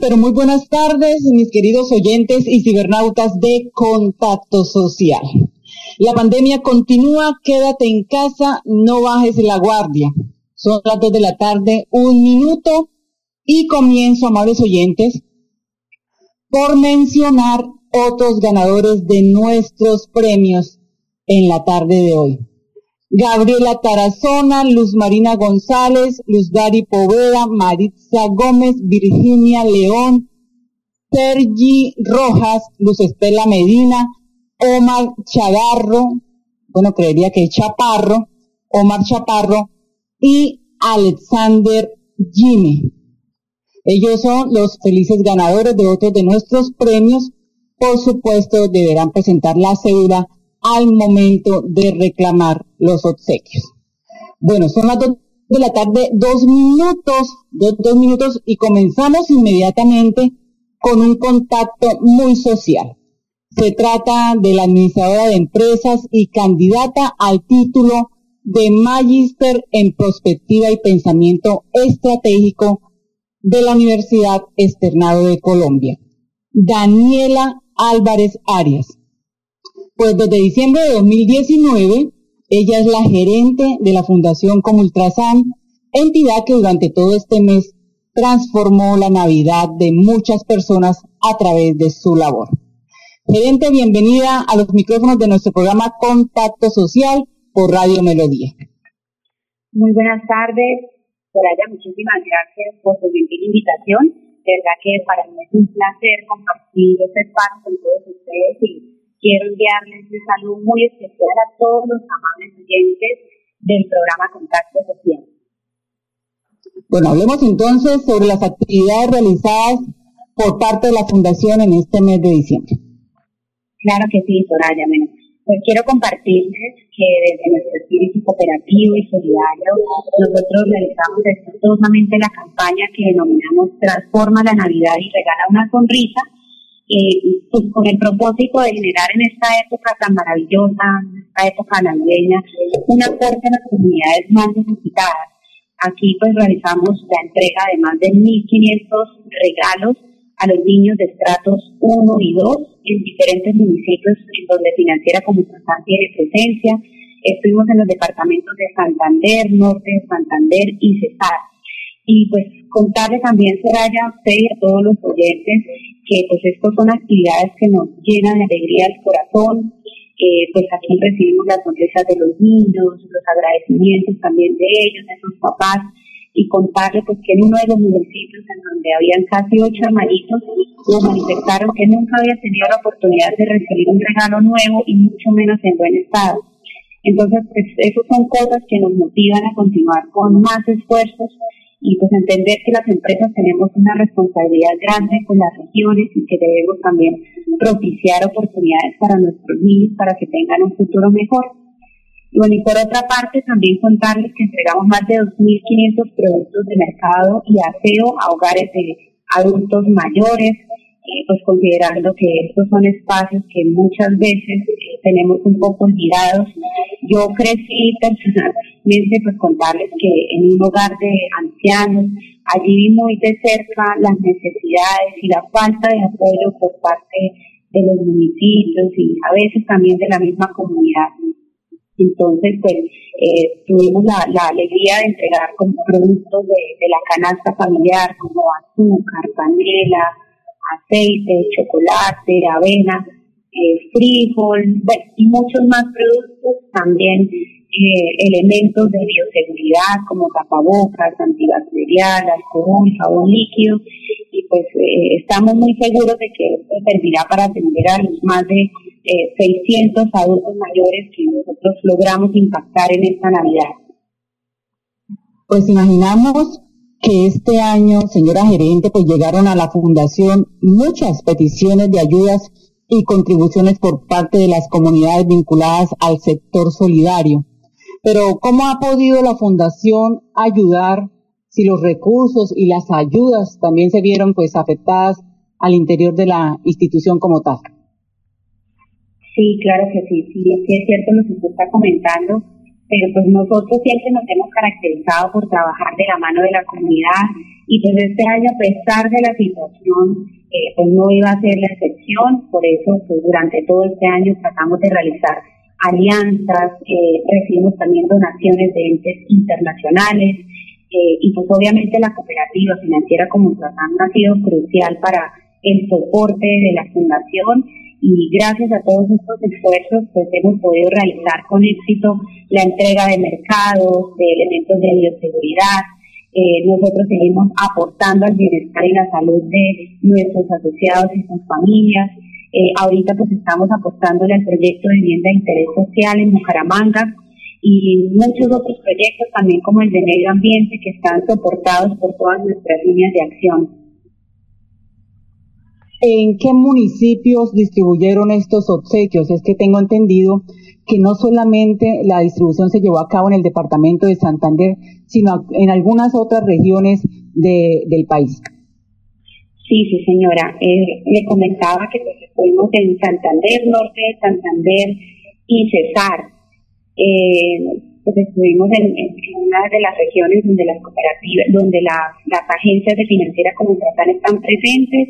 Pero muy buenas tardes, mis queridos oyentes y cibernautas de Contacto Social. La pandemia continúa, quédate en casa, no bajes la guardia. Son las dos de la tarde, un minuto y comienzo, amables oyentes, por mencionar otros ganadores de nuestros premios en la tarde de hoy. Gabriela Tarazona, Luz Marina González, Luz Dari Poveda, Maritza Gómez, Virginia León, Sergi Rojas, Luz Estela Medina, Omar Chagarro, bueno, creería que es Chaparro, Omar Chaparro y Alexander Jimmy. Ellos son los felices ganadores de otros de nuestros premios. Por supuesto, deberán presentar la cédula al momento de reclamar los obsequios. Bueno, son las dos de la tarde, dos minutos, dos, minutos y comenzamos inmediatamente con un contacto muy social. Se trata de la administradora de empresas y candidata al título de Magister en Prospectiva y Pensamiento Estratégico de la Universidad Externado de Colombia, Daniela Álvarez Arias. Pues desde diciembre de 2019, ella es la gerente de la Fundación Comultrasan, entidad que durante todo este mes transformó la Navidad de muchas personas a través de su labor. Gerente, bienvenida a los micrófonos de nuestro programa Contacto Social por Radio Melodía. Muy buenas tardes, Soraya, muchísimas gracias por su gentil invitación. De verdad que para mí es un placer compartir este espacio con todos ustedes y quiero enviarles un saludo muy especial a todos los amables oyentes del programa Contacto Social. Bueno, hablemos entonces sobre las actividades realizadas por parte de la Fundación en este mes de diciembre. Claro que sí, Soraya. Bueno, pues quiero compartirles que desde nuestro espíritu cooperativo y solidario, nosotros realizamos exitosamente la campaña que denominamos Transforma la Navidad y Regala una Sonrisa, eh, pues con el propósito de generar en esta época tan maravillosa, esta época navideña, un aporte a las comunidades más necesitadas. Aquí pues realizamos la entrega de más de 1.500 regalos a los niños de estratos 1 y 2 en diferentes municipios en donde Financiera Comunicación tiene presencia. Estuvimos en los departamentos de Santander, Norte de Santander y Cesar. Y pues contarle también, Seraya, a usted y a todos los oyentes que pues estas son actividades que nos llenan de alegría el corazón. Pues aquí recibimos las sonrisas de los niños, los agradecimientos también de ellos, de sus papás, y contarle pues que en uno de los municipios en donde habían casi ocho hermanitos, nos manifestaron que nunca había tenido la oportunidad de recibir un regalo nuevo y mucho menos en buen estado. Entonces, pues esas son cosas que nos motivan a continuar con más esfuerzos y pues entender que las empresas tenemos una responsabilidad grande con las regiones y que debemos también propiciar oportunidades para nuestros niños para que tengan un futuro mejor. Y bueno, y por otra parte también contarles que entregamos más de 2.500 productos de mercado y aseo a hogares de adultos mayores, eh, pues considerando que estos son espacios que muchas veces eh, tenemos un poco olvidados. Yo crecí personalmente, pues contarles que en un hogar de ancianos, allí vi muy de cerca las necesidades y la falta de apoyo por parte de los municipios y a veces también de la misma comunidad. Entonces, pues, eh, tuvimos la, alegría de entregar como productos de, de la canasta familiar, como azúcar, panela, aceite, chocolate, avena, eh, frijol y muchos más productos, también eh, elementos de bioseguridad como tapabocas, antibacterial, alcohol, jabón líquido y pues eh, estamos muy seguros de que esto servirá para atender a los más de 600 adultos mayores que nosotros logramos impactar en esta Navidad. Pues imaginamos que este año, señora gerente, pues llegaron a la fundación muchas peticiones de ayudas y contribuciones por parte de las comunidades vinculadas al sector solidario. Pero ¿cómo ha podido la fundación ayudar si los recursos y las ayudas también se vieron pues afectadas al interior de la institución como tal? Sí, claro que sí, sí, es cierto lo que usted está comentando pero pues nosotros siempre nos hemos caracterizado por trabajar de la mano de la comunidad y pues este año a pesar de la situación eh, pues no iba a ser la excepción, por eso pues durante todo este año tratamos de realizar alianzas, eh, recibimos también donaciones de entes internacionales eh, y pues obviamente la cooperativa financiera como tratando ha sido crucial para el soporte de la fundación y gracias a todos estos esfuerzos pues hemos podido realizar con éxito la entrega de mercados, de elementos de bioseguridad. Eh, nosotros seguimos aportando al bienestar y la salud de nuestros asociados y sus familias. Eh, ahorita pues estamos apostándole al proyecto de vivienda de interés social en Bucaramanga y muchos otros proyectos también como el de medio ambiente que están soportados por todas nuestras líneas de acción. ¿En qué municipios distribuyeron estos obsequios? Es que tengo entendido que no solamente la distribución se llevó a cabo en el departamento de Santander, sino en algunas otras regiones del país. Sí, sí, señora. Eh, le comentaba que pues, estuvimos en Santander Norte, Santander y Cesar. Eh, pues estuvimos en, una de las regiones donde las cooperativas, donde las agencias de financiera como están presentes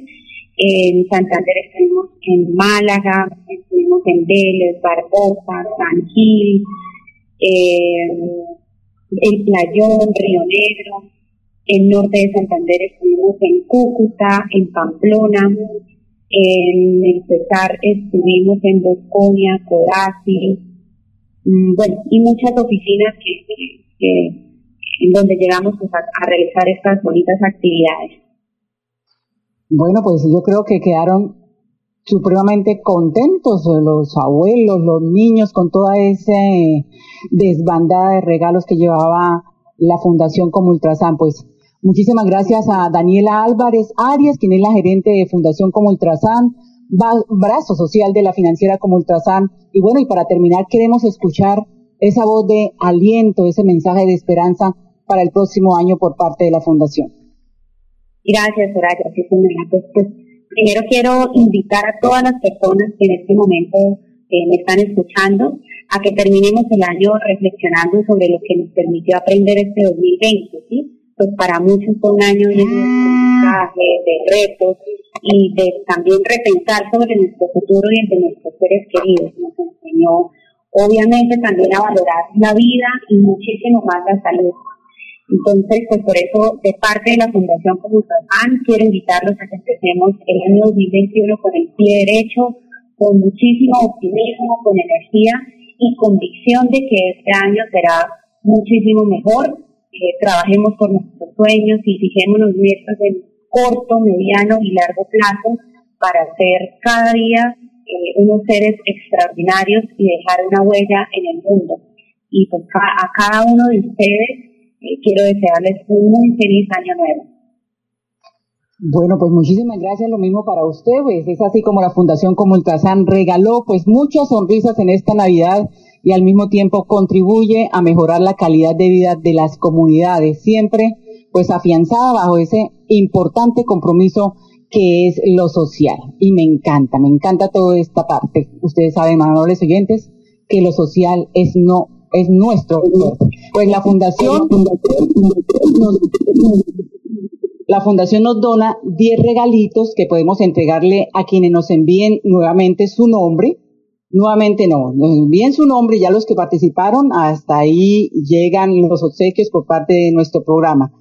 en Santander estuvimos en Málaga, estuvimos en Vélez, Barbosa, San Gil, eh, el Playón, Río Negro. En norte de Santander estuvimos en Cúcuta, en Pamplona. En el Cesar estuvimos en Bosconia, Codazzi, mm, bueno, y muchas oficinas que, en donde llegamos pues, a realizar estas bonitas actividades. Bueno, pues yo creo que quedaron supremamente contentos los abuelos, los niños, con toda esa desbandada de regalos que llevaba la Fundación como Ultrasan. Pues muchísimas gracias a Daniela Álvarez Arias, quien es la gerente de Fundación como Ultrasan, brazo social de la financiera como Ultrasan. Y bueno, y para terminar, queremos escuchar esa voz de aliento, ese mensaje de esperanza para el próximo año por parte de la Fundación. Gracias, Soraya. Sí, pues, pues, primero quiero invitar a todas las personas que en este momento eh, me están escuchando a que terminemos el año reflexionando sobre lo que nos permitió aprender este 2020, ¿sí? Pues para muchos fue un año de aprendizaje, de retos y de también repensar sobre nuestro futuro y el de nuestros seres queridos. Nos enseñó, obviamente, también a valorar la vida y muchísimo más la salud. Entonces, pues por eso, de parte de la Fundación Como quiero invitarlos a que empecemos el año 2021 con el pie derecho, con muchísimo optimismo, con energía y convicción de que este año será muchísimo mejor. Eh, trabajemos por nuestros sueños y fijémonos metas de corto, mediano y largo plazo para ser cada día eh, unos seres extraordinarios y dejar una huella en el mundo. Y pues a cada uno de ustedes quiero desearles un muy feliz año nuevo. Bueno, pues muchísimas gracias, lo mismo para usted, pues es así como la Fundación Comultrasan regaló pues muchas sonrisas en esta Navidad y al mismo tiempo contribuye a mejorar la calidad de vida de las comunidades, siempre pues afianzada bajo ese importante compromiso que es lo social. Y me encanta, me encanta toda esta parte. Ustedes saben, amables oyentes, que lo social es no es nuestro Pues la fundación, la fundación nos dona 10 regalitos que podemos entregarle a quienes nos envíen nuevamente su nombre. Nuevamente no, nos envíen su nombre, ya los que participaron, hasta ahí llegan los obsequios por parte de nuestro programa.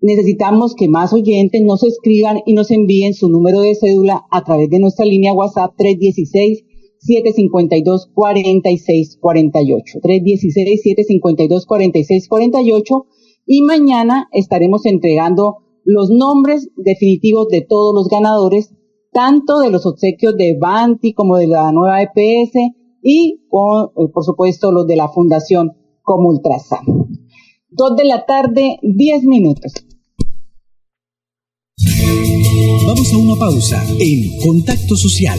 Necesitamos que más oyentes nos escriban y nos envíen su número de cédula a través de nuestra línea WhatsApp 316 752 4648 316 752 4648 y mañana estaremos entregando los nombres definitivos de todos los ganadores, tanto de los obsequios de Banti como de la nueva EPS y eh, por supuesto los de la Fundación Comultrasan. Dos de la tarde, diez minutos. Vamos a una pausa en Contacto Social.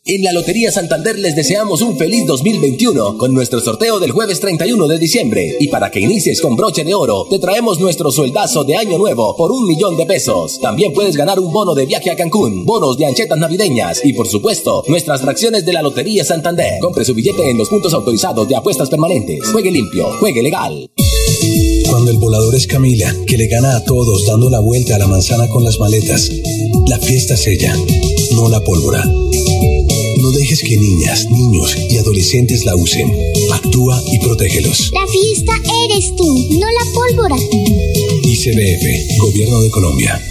En la Lotería Santander les deseamos un feliz 2021 con nuestro sorteo del jueves 31 de diciembre. Y para que inicies con broche de oro, te traemos nuestro sueldazo de año nuevo por un millón de pesos. También puedes ganar un bono de viaje a Cancún, bonos de anchetas navideñas y por supuesto, nuestras fracciones de la Lotería Santander. Compre su billete en los puntos autorizados de apuestas permanentes. Juegue limpio, juegue legal. Cuando el volador es Camila, que le gana a todos dando la vuelta a la manzana con las maletas. La fiesta es ella, no la pólvora. Dejes que niñas, niños y adolescentes la usen. Actúa y protégelos. La fiesta eres tú, no la pólvora. ICBF, Gobierno de Colombia.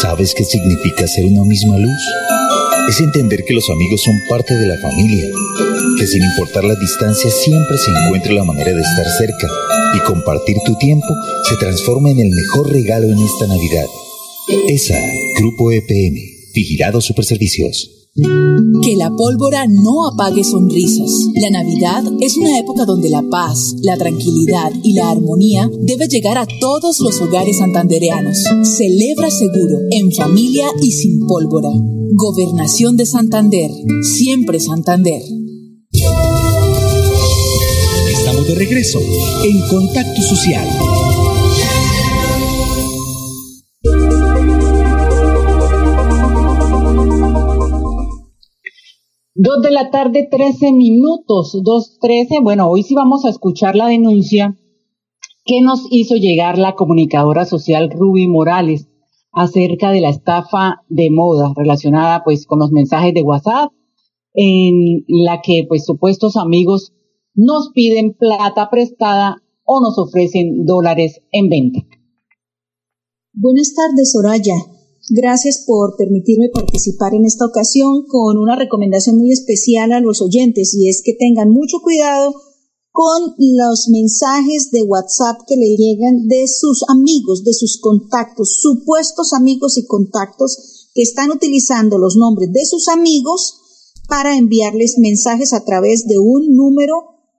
¿Sabes qué significa ser una misma luz? Es entender que los amigos son parte de la familia, que sin importar la distancia siempre se encuentra la manera de estar cerca y compartir tu tiempo se transforma en el mejor regalo en esta Navidad. ESA, Grupo EPM, Vigilado Superservicios. Que la pólvora no apague sonrisas. La Navidad es una época donde la paz, la tranquilidad y la armonía debe llegar a todos los hogares santandereanos. Celebra seguro, en familia y sin pólvora. Gobernación de Santander. Siempre Santander. Estamos de regreso en Contacto Social. Dos de la tarde, trece minutos, dos trece. Bueno, hoy sí vamos a escuchar la denuncia que nos hizo llegar la comunicadora social Ruby Morales acerca de la estafa de moda relacionada pues con los mensajes de WhatsApp en la que pues supuestos amigos nos piden plata prestada o nos ofrecen dólares en venta. Buenas tardes, Soraya. Gracias por permitirme participar en esta ocasión con una recomendación muy especial a los oyentes y es que tengan mucho cuidado con los mensajes de WhatsApp que le llegan de sus amigos, de sus contactos, supuestos amigos y contactos que están utilizando los nombres de sus amigos para enviarles mensajes a través de un número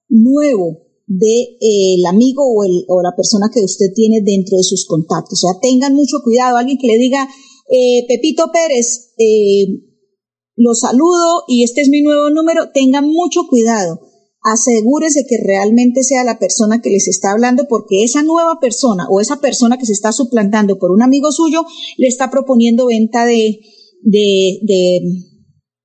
nuevo de eh, el amigo o, o la persona que usted tiene dentro de sus contactos. O sea, tengan mucho cuidado. Alguien que le diga, eh, Pepito Pérez, eh, lo saludo y este es mi nuevo número, tengan mucho cuidado. Asegúrese que realmente sea la persona que les está hablando porque esa nueva persona o esa persona que se está suplantando por un amigo suyo le está proponiendo venta de, de, de,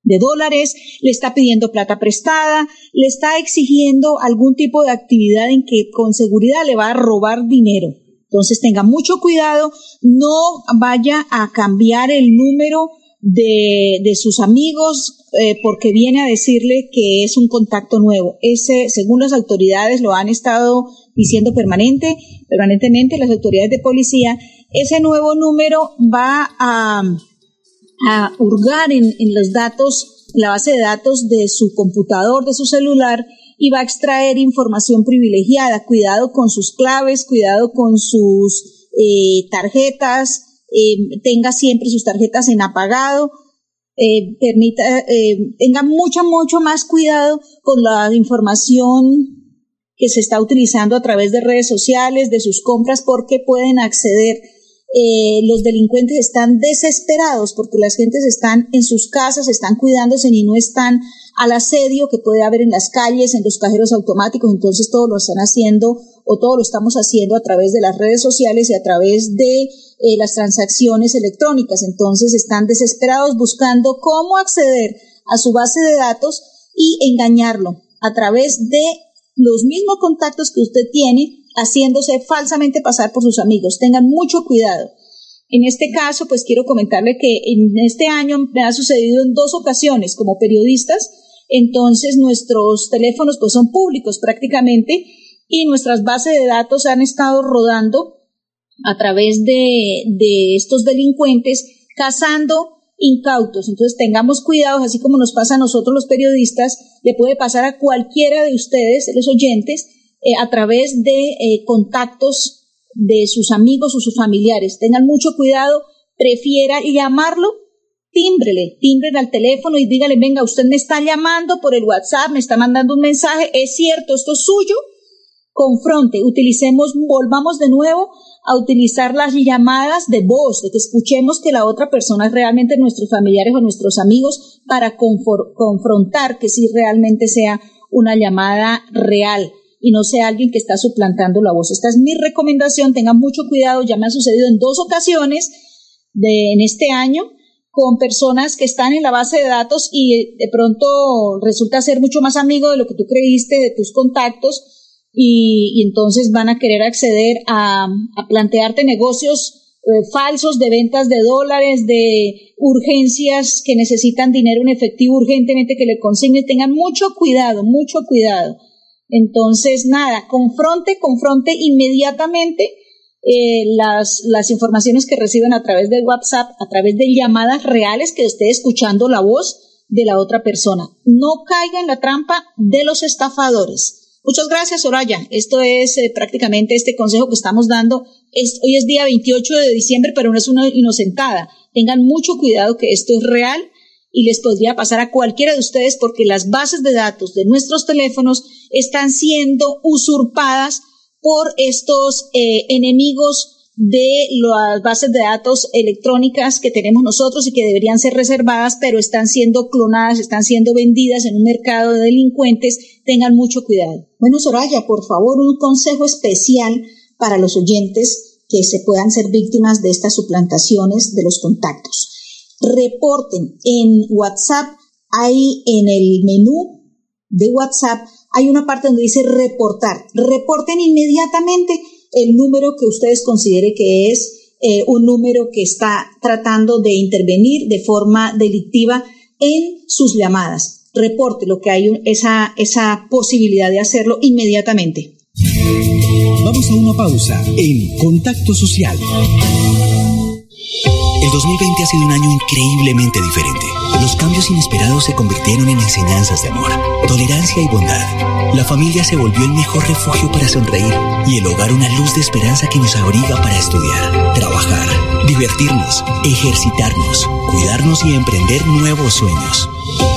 de dólares, le está pidiendo plata prestada, le está exigiendo algún tipo de actividad en que con seguridad le va a robar dinero. Entonces tenga mucho cuidado, no vaya a cambiar el número de, de sus amigos eh, porque viene a decirle que es un contacto nuevo. Ese, según las autoridades, lo han estado diciendo permanente, permanentemente las autoridades de policía, ese nuevo número va a, a hurgar en, en los datos, la base de datos de su computador, de su celular, y va a extraer información privilegiada. Cuidado con sus claves, cuidado con sus eh, tarjetas, eh, tenga siempre sus tarjetas en apagado, eh, permita, tenga mucho, mucho más cuidado con la información que se está utilizando a través de redes sociales, de sus compras, porque pueden acceder. Eh, los delincuentes están desesperados porque las gentes están en sus casas, están cuidándose y no están al asedio que puede haber en las calles, en los cajeros automáticos, entonces todo lo están haciendo o todo lo estamos haciendo a través de las redes sociales y a través de eh, las transacciones electrónicas. Entonces están desesperados buscando cómo acceder a su base de datos y engañarlo a través de los mismos contactos que usted tiene, haciéndose falsamente pasar por sus amigos. Tengan mucho cuidado. En este caso, pues quiero comentarle que en este año me ha sucedido en dos ocasiones como periodistas, entonces nuestros teléfonos pues son públicos prácticamente y nuestras bases de datos han estado rodando a través de, de estos delincuentes cazando incautos. Entonces tengamos cuidado, así como nos pasa a nosotros los periodistas, le puede pasar a cualquiera de ustedes, los oyentes, eh, a través de eh, contactos de sus amigos o sus familiares. Tengan mucho cuidado, prefiera llamarlo, tímbrele, tímbrele al teléfono y dígale, venga, usted me está llamando por el WhatsApp, me está mandando un mensaje, es cierto, esto es suyo, confronte, utilicemos, volvamos de nuevo a utilizar las llamadas de voz, de que escuchemos que la otra persona es realmente nuestros familiares o nuestros amigos para confrontar que si realmente sea una llamada real y no sea alguien que está suplantando la voz. Esta es mi recomendación, tengan mucho cuidado, ya me ha sucedido en dos ocasiones de, en este año con personas que están en la base de datos y de pronto resulta ser mucho más amigo de lo que tú creíste, de tus contactos, y, entonces van a querer acceder a, plantearte negocios eh, falsos de ventas de dólares, de urgencias que necesitan dinero en efectivo urgentemente que le consignen. Tengan mucho cuidado, mucho cuidado. Entonces, nada, confronte, confronte inmediatamente eh, las, las informaciones que reciben a través de WhatsApp, a través de llamadas reales que esté escuchando la voz de la otra persona. No caiga en la trampa de los estafadores. Muchas gracias, Soraya. Esto es eh, prácticamente este consejo que estamos dando. hoy es día 28 de diciembre, pero no es una inocentada. Tengan mucho cuidado que esto es real y les podría pasar a cualquiera de ustedes porque las bases de datos de nuestros teléfonos están siendo usurpadas por estos eh, enemigos de las bases de datos electrónicas que tenemos nosotros y que deberían ser reservadas, pero están siendo clonadas, están siendo vendidas en un mercado de delincuentes. Tengan mucho cuidado. Bueno, Soraya, por favor, un consejo especial para los oyentes que se puedan ser víctimas de estas suplantaciones de los contactos. Reporten en WhatsApp, hay en el menú de WhatsApp, hay una parte donde dice reportar. Reporten inmediatamente el número que ustedes considere que es eh, un número que está tratando de intervenir de forma delictiva en sus llamadas. Reporte lo que hay esa, esa posibilidad de hacerlo inmediatamente. Vamos a una pausa en Contacto Social. El 2020 ha sido un año increíblemente diferente. Los cambios inesperados se convirtieron en enseñanzas de amor, tolerancia y bondad. La familia se volvió el mejor refugio para sonreír y el hogar una luz de esperanza que nos abriga para estudiar, trabajar, divertirnos, ejercitarnos, cuidarnos y emprender nuevos sueños.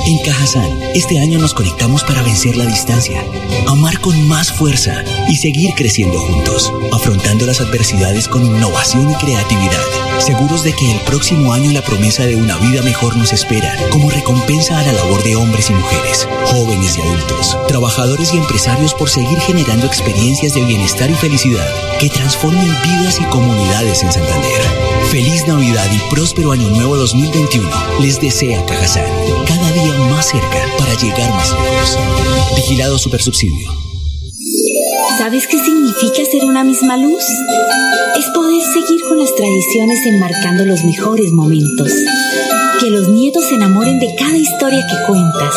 En Cajazán, este año nos conectamos para vencer la distancia, amar con más fuerza y seguir creciendo juntos, afrontando las adversidades con innovación y creatividad, seguros de que el próximo año la promesa de una vida mejor nos espera, como recompensa a la labor de hombres y mujeres, jóvenes y adultos, trabajadores y empresarios por seguir generando experiencias de bienestar y felicidad que transformen vidas y comunidades en Santander. Feliz Navidad y próspero Año Nuevo 2021 les desea Cajazán, cada día más cerca para llegar más lejos. Vigilado Supersubsidio. ¿Sabes qué significa ser una misma luz? Es poder seguir con las tradiciones enmarcando los mejores momentos. Que los nietos se enamoren de cada historia que cuentas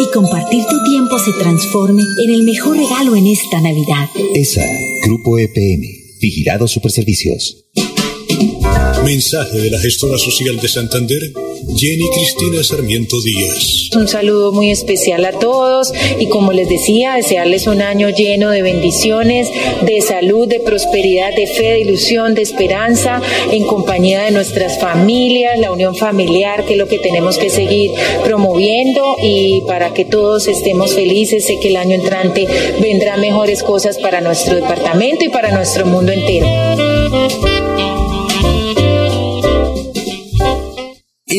y compartir tu tiempo se transforme en el mejor regalo en esta Navidad. ESA, Grupo EPM, Vigilado Superservicios. Mensaje de la gestora social de Santander, Jenny Cristina Sarmiento Díaz. Un saludo muy especial a todos y como les decía, desearles un año lleno de bendiciones, de salud, de prosperidad, de fe, de ilusión, de esperanza, en compañía de nuestras familias, la unión familiar, que es lo que tenemos que seguir promoviendo y para que todos estemos felices. Sé que el año entrante vendrán mejores cosas para nuestro departamento y para nuestro mundo entero.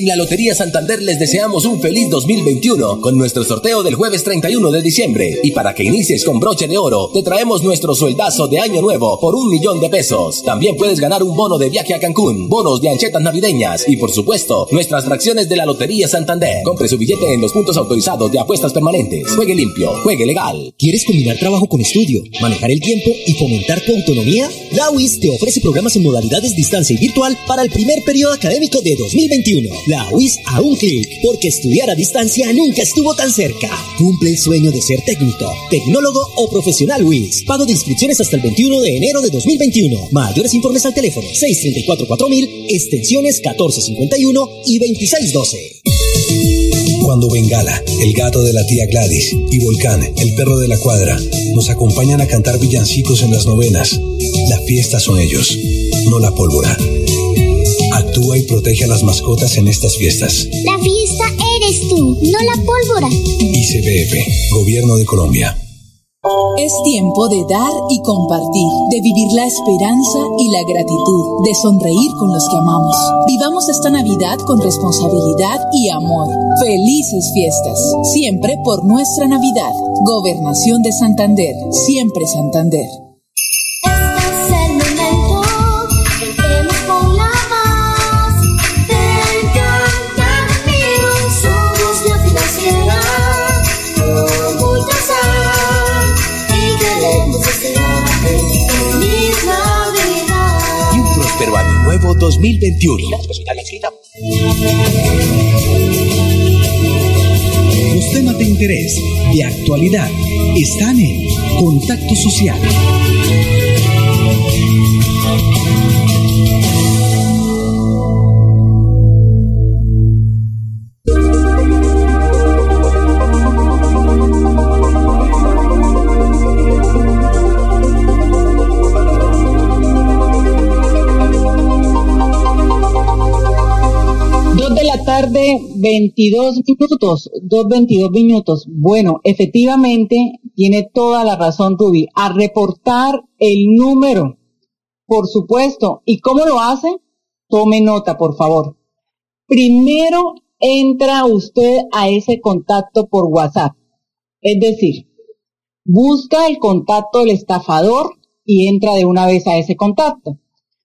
En la Lotería Santander les deseamos un feliz 2021 con nuestro sorteo del jueves 31 de diciembre. Y para que inicies con broche de oro, te traemos nuestro sueldazo de año nuevo por un millón de pesos. También puedes ganar un bono de viaje a Cancún, bonos de anchetas navideñas y por supuesto, nuestras fracciones de la Lotería Santander. Compre su billete en los puntos autorizados de apuestas permanentes. Juegue limpio, juegue legal. ¿Quieres combinar trabajo con estudio, manejar el tiempo y fomentar tu autonomía? La UIS te ofrece programas en modalidades distancia y virtual para el primer periodo académico de 2021. La UIS a un clic, porque estudiar a distancia nunca estuvo tan cerca. Cumple el sueño de ser técnico, tecnólogo o profesional UIS. Pago de inscripciones hasta el 21 de enero de 2021. Mayores informes al teléfono 634-4000, extensiones 1451 y 2612. Cuando Bengala, el gato de la tía Gladys, y Volcán, el perro de la cuadra, nos acompañan a cantar villancicos en las novenas, la fiesta son ellos, no la pólvora. Actúa y protege a las mascotas en estas fiestas. La fiesta eres tú, no la pólvora. ICBF, Gobierno de Colombia. Es tiempo de dar y compartir, de vivir la esperanza y la gratitud, de sonreír con los que amamos. Vivamos esta Navidad con responsabilidad y amor. Felices fiestas, siempre por nuestra Navidad. Gobernación de Santander, siempre Santander. Nuevo 2021. Los temas de interés, de actualidad, están en Contacto Social. 22 minutos, dos 22 minutos. Bueno, efectivamente, tiene toda la razón, Ruby. A reportar el número, por supuesto. ¿Y cómo lo hace? Tome nota, por favor. Primero entra usted a ese contacto por WhatsApp. Es decir, busca el contacto del estafador y entra de una vez a ese contacto.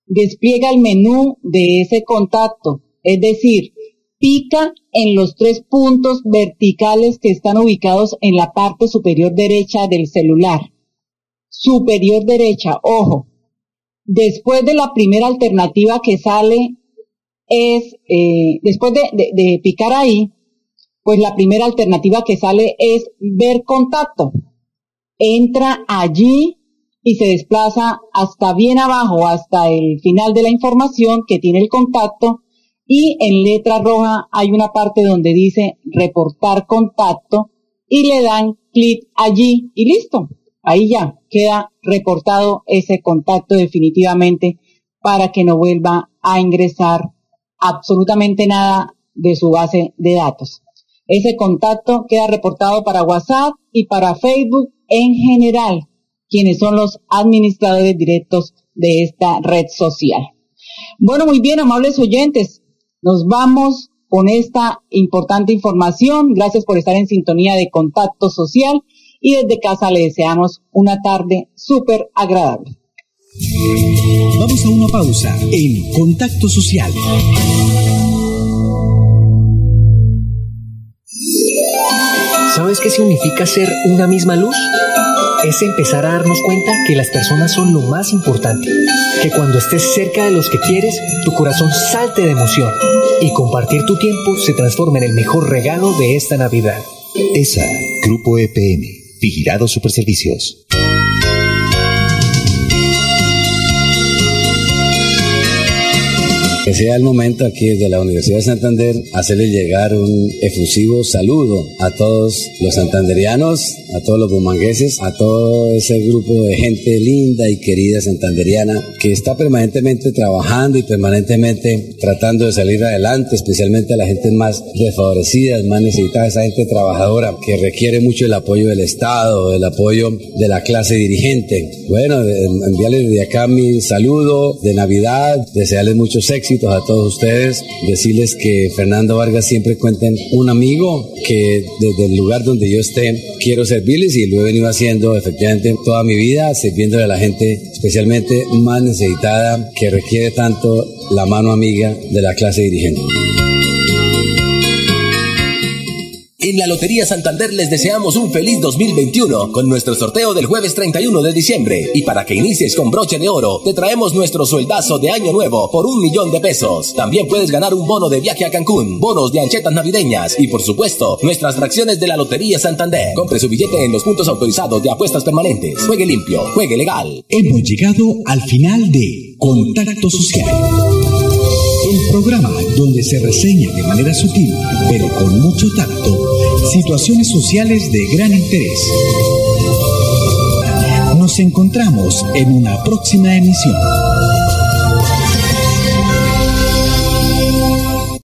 Despliega el menú de ese contacto es decir, pica en los tres puntos verticales que están ubicados en la parte superior derecha del celular. Superior derecha, ojo. Después de la primera alternativa que sale es, eh, después de, de, de picar ahí, pues la primera alternativa que sale es ver contacto. Entra allí y se desplaza hasta bien abajo, hasta el final de la información que tiene el contacto y en letra roja hay una parte donde dice reportar contacto y le dan clic allí y listo. Ahí ya queda reportado ese contacto definitivamente para que no vuelva a ingresar absolutamente nada de su base de datos. Ese contacto queda reportado para WhatsApp y para Facebook en general, quienes son los administradores directos de esta red social. Bueno, muy bien, amables oyentes, nos vamos con esta importante información. Gracias por estar en sintonía de contacto social y desde casa le deseamos una tarde súper agradable. Vamos a una pausa en Contacto Social. ¿Sabes qué significa ser una misma luz? Es empezar a darnos cuenta que las personas son lo más importante, que cuando estés cerca de los que quieres, tu corazón salte de emoción y compartir tu tiempo se transforma en el mejor regalo de esta Navidad. ESA, Grupo EPM, Vigilado Superservicios. Sea el momento aquí desde la Universidad de Santander hacerle llegar un efusivo saludo a todos los santanderianos, a todos los bumangueses, a todo ese grupo de gente linda y querida santanderiana que está permanentemente trabajando y permanentemente tratando de salir adelante, especialmente a la gente más desfavorecidas, más necesitada, esa gente trabajadora que requiere mucho el apoyo del Estado, el apoyo de la clase dirigente. Bueno, enviarles de acá mi saludo de Navidad, desearles muchos a todos ustedes, decirles que Fernando Vargas siempre cuenten un amigo que desde el lugar donde yo esté quiero servirles y lo he venido haciendo efectivamente toda mi vida, sirviéndole a la gente especialmente más necesitada que requiere tanto la mano amiga de la clase dirigente. En la Lotería Santander les deseamos un feliz 2021 con nuestro sorteo del jueves 31 de diciembre. Y para que inicies con broche de oro, te traemos nuestro sueldazo de año nuevo por un millón de pesos. También puedes ganar un bono de viaje a Cancún, bonos de anchetas navideñas y por supuesto, nuestras fracciones de la Lotería Santander. Compre su billete en los puntos autorizados de apuestas permanentes. Juegue limpio, juegue legal. Hemos llegado al final de Contacto Social el programa donde se reseña de manera sutil, pero con mucho tacto, situaciones sociales de gran interés. Nos encontramos en una próxima emisión.